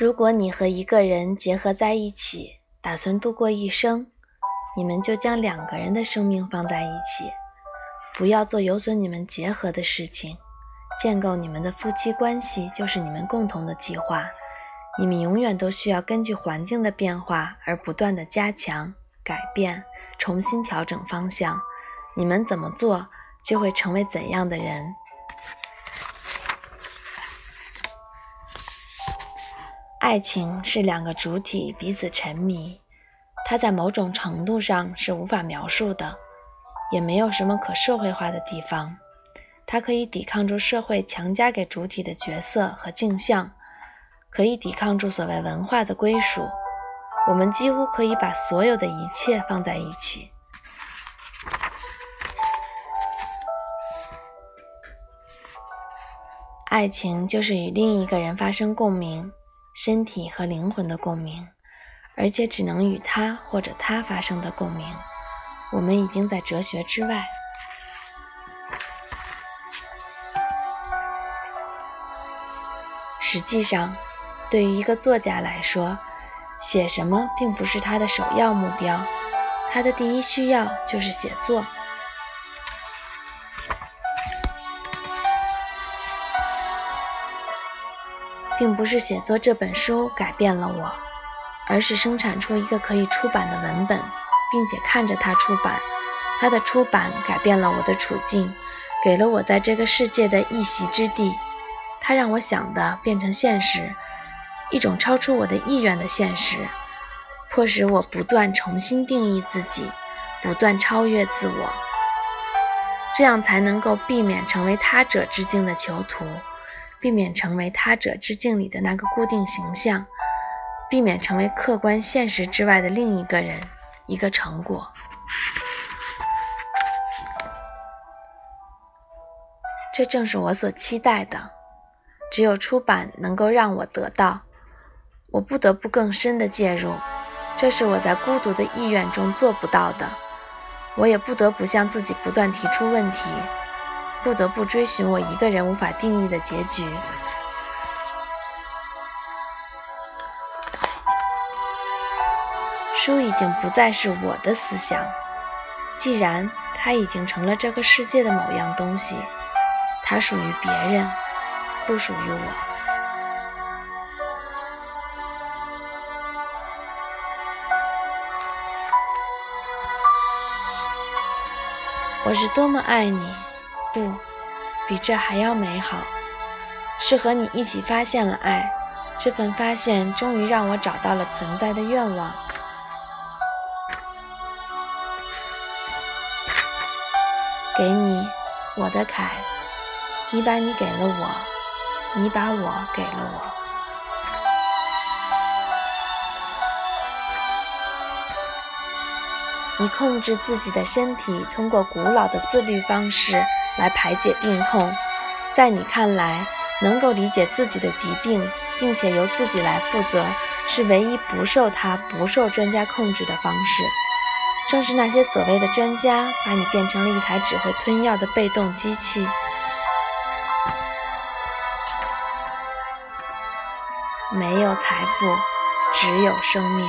如果你和一个人结合在一起，打算度过一生，你们就将两个人的生命放在一起，不要做有损你们结合的事情。建构你们的夫妻关系就是你们共同的计划。你们永远都需要根据环境的变化而不断的加强、改变、重新调整方向。你们怎么做，就会成为怎样的人。爱情是两个主体彼此沉迷，它在某种程度上是无法描述的，也没有什么可社会化的地方。它可以抵抗住社会强加给主体的角色和镜像。可以抵抗住所谓文化的归属，我们几乎可以把所有的一切放在一起。爱情就是与另一个人发生共鸣，身体和灵魂的共鸣，而且只能与他或者他发生的共鸣。我们已经在哲学之外。实际上。对于一个作家来说，写什么并不是他的首要目标，他的第一需要就是写作，并不是写作这本书改变了我，而是生产出一个可以出版的文本，并且看着它出版。它的出版改变了我的处境，给了我在这个世界的一席之地。它让我想的变成现实。一种超出我的意愿的现实，迫使我不断重新定义自己，不断超越自我，这样才能够避免成为他者之境的囚徒，避免成为他者之境里的那个固定形象，避免成为客观现实之外的另一个人，一个成果。这正是我所期待的，只有出版能够让我得到。我不得不更深的介入，这是我在孤独的意愿中做不到的。我也不得不向自己不断提出问题，不得不追寻我一个人无法定义的结局。书已经不再是我的思想，既然它已经成了这个世界的某样东西，它属于别人，不属于我。我是多么爱你，不，比这还要美好。是和你一起发现了爱，这份发现终于让我找到了存在的愿望。给你，我的凯，你把你给了我，你把我给了我。你控制自己的身体，通过古老的自律方式来排解病痛。在你看来，能够理解自己的疾病，并且由自己来负责，是唯一不受他、不受专家控制的方式。正是那些所谓的专家，把你变成了一台只会吞药的被动机器。没有财富，只有生命。